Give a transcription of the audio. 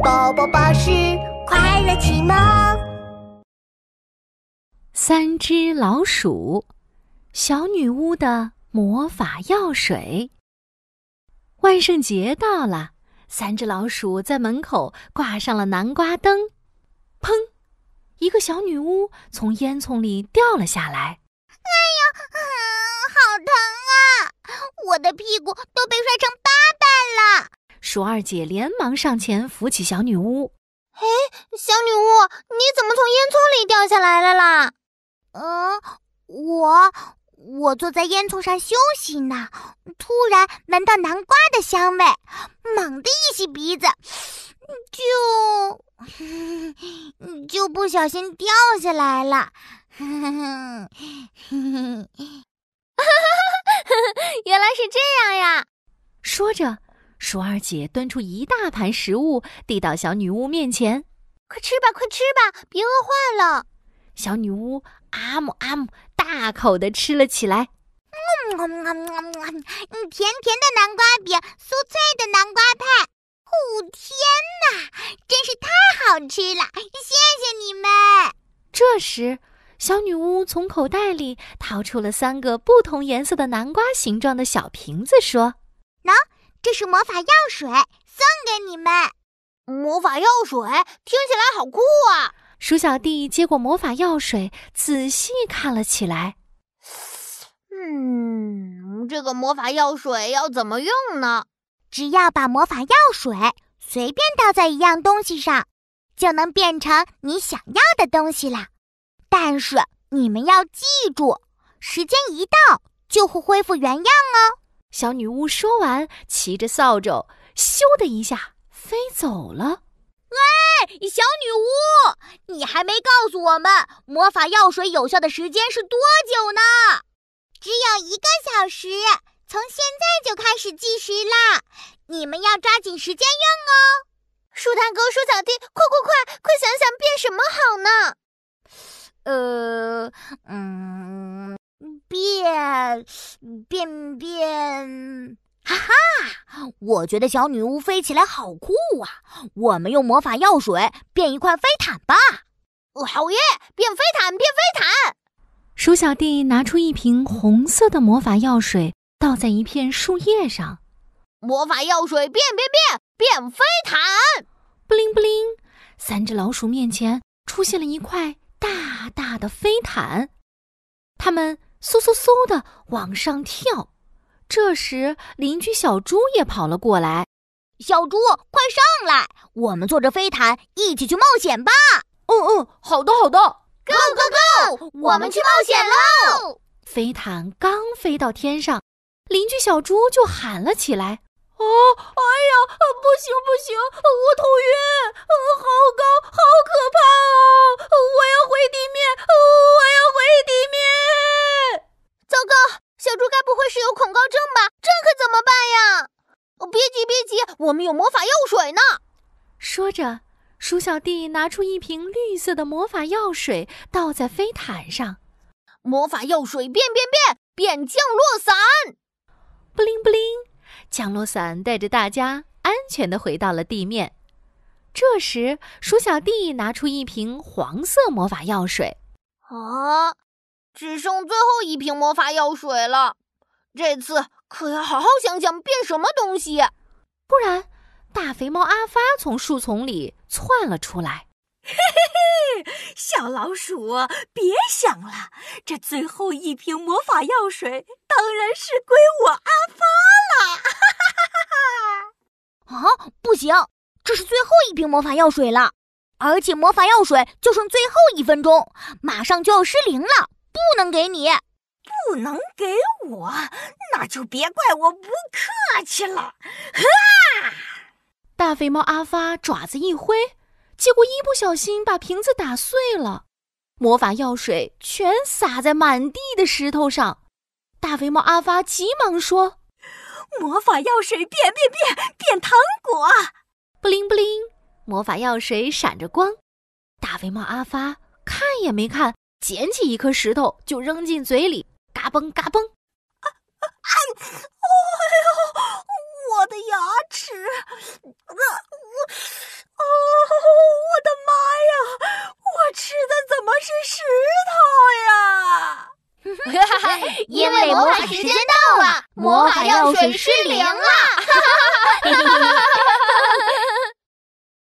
宝宝巴士快乐启蒙。三只老鼠，小女巫的魔法药水。万圣节到了，三只老鼠在门口挂上了南瓜灯。砰！一个小女巫从烟囱里掉了下来。哎呀，好疼啊！我的屁股都被摔成八瓣了。鼠二姐连忙上前扶起小女巫。哎，小女巫，你怎么从烟囱里掉下来了啦？嗯，我我坐在烟囱上休息呢，突然闻到南瓜的香味，猛地一吸鼻子，就就不小心掉下来了。原来是这样呀！说着。鼠二姐端出一大盘食物，递到小女巫面前：“快吃吧，快吃吧，别饿坏了。”小女巫啊姆啊姆大口的吃了起来。嗯嗯嗯嗯嗯，甜甜的南瓜饼，酥脆的南瓜派，哦天哪，真是太好吃了！谢谢你们。这时，小女巫从口袋里掏出了三个不同颜色的南瓜形状的小瓶子，说：“喏。”这是魔法药水，送给你们。魔法药水听起来好酷啊！鼠小弟接过魔法药水，仔细看了起来。嗯，这个魔法药水要怎么用呢？只要把魔法药水随便倒在一样东西上，就能变成你想要的东西啦。但是你们要记住，时间一到就会恢复原样哦。小女巫说完，骑着扫帚，咻的一下飞走了。喂，小女巫，你还没告诉我们魔法药水有效的时间是多久呢？只有一个小时，从现在就开始计时啦！你们要抓紧时间用哦。树大哥、树小弟，快快快，快想想变什么好呢？呃，嗯。变变变！哈哈，我觉得小女巫飞起来好酷啊！我们用魔法药水变一块飞毯吧！好耶，变飞毯，变飞毯！鼠小弟拿出一瓶红色的魔法药水，倒在一片树叶上。魔法药水变变变，变飞毯！布灵布灵，三只老鼠面前出现了一块大大的飞毯，它们。嗖嗖嗖的往上跳，这时邻居小猪也跑了过来。小猪，快上来，我们坐着飞毯一起去冒险吧！嗯嗯，好的好的，Go Go Go，我们去冒险喽！飞毯刚飞到天上，邻居小猪就喊了起来：“啊，哎呀，不行不行，我头晕，好高，好可怕啊！我要回地面，我要回地面。”糟糕，小猪该不会是有恐高症吧？这可怎么办呀？别急别急，我们有魔法药水呢。说着，鼠小弟拿出一瓶绿色的魔法药水，倒在飞毯上。魔法药水变变变，变降落伞！布灵布灵，降落伞带着大家安全的回到了地面。这时，鼠小弟拿出一瓶黄色魔法药水。啊！只剩最后一瓶魔法药水了，这次可要好好想想变什么东西，不然大肥猫阿发从树丛里窜了出来。嘿嘿嘿，小老鼠，别想了，这最后一瓶魔法药水当然是归我阿发了。哈哈哈哈哈！啊，不行，这是最后一瓶魔法药水了，而且魔法药水就剩最后一分钟，马上就要失灵了。不能给你，不能给我，那就别怪我不客气了。哈！大肥猫阿发爪子一挥，结果一不小心把瓶子打碎了，魔法药水全洒在满地的石头上。大肥猫阿发急忙说：“魔法药水变变变变糖果！”布灵布灵，魔法药水闪着光。大肥猫阿发看也没看。捡起一颗石头就扔进嘴里，嘎嘣嘎嘣。啊啊！哎呦，我的牙齿！啊我哦，我的妈呀！我吃的怎么是石头呀？因为魔法时间到了，魔法药水失灵了。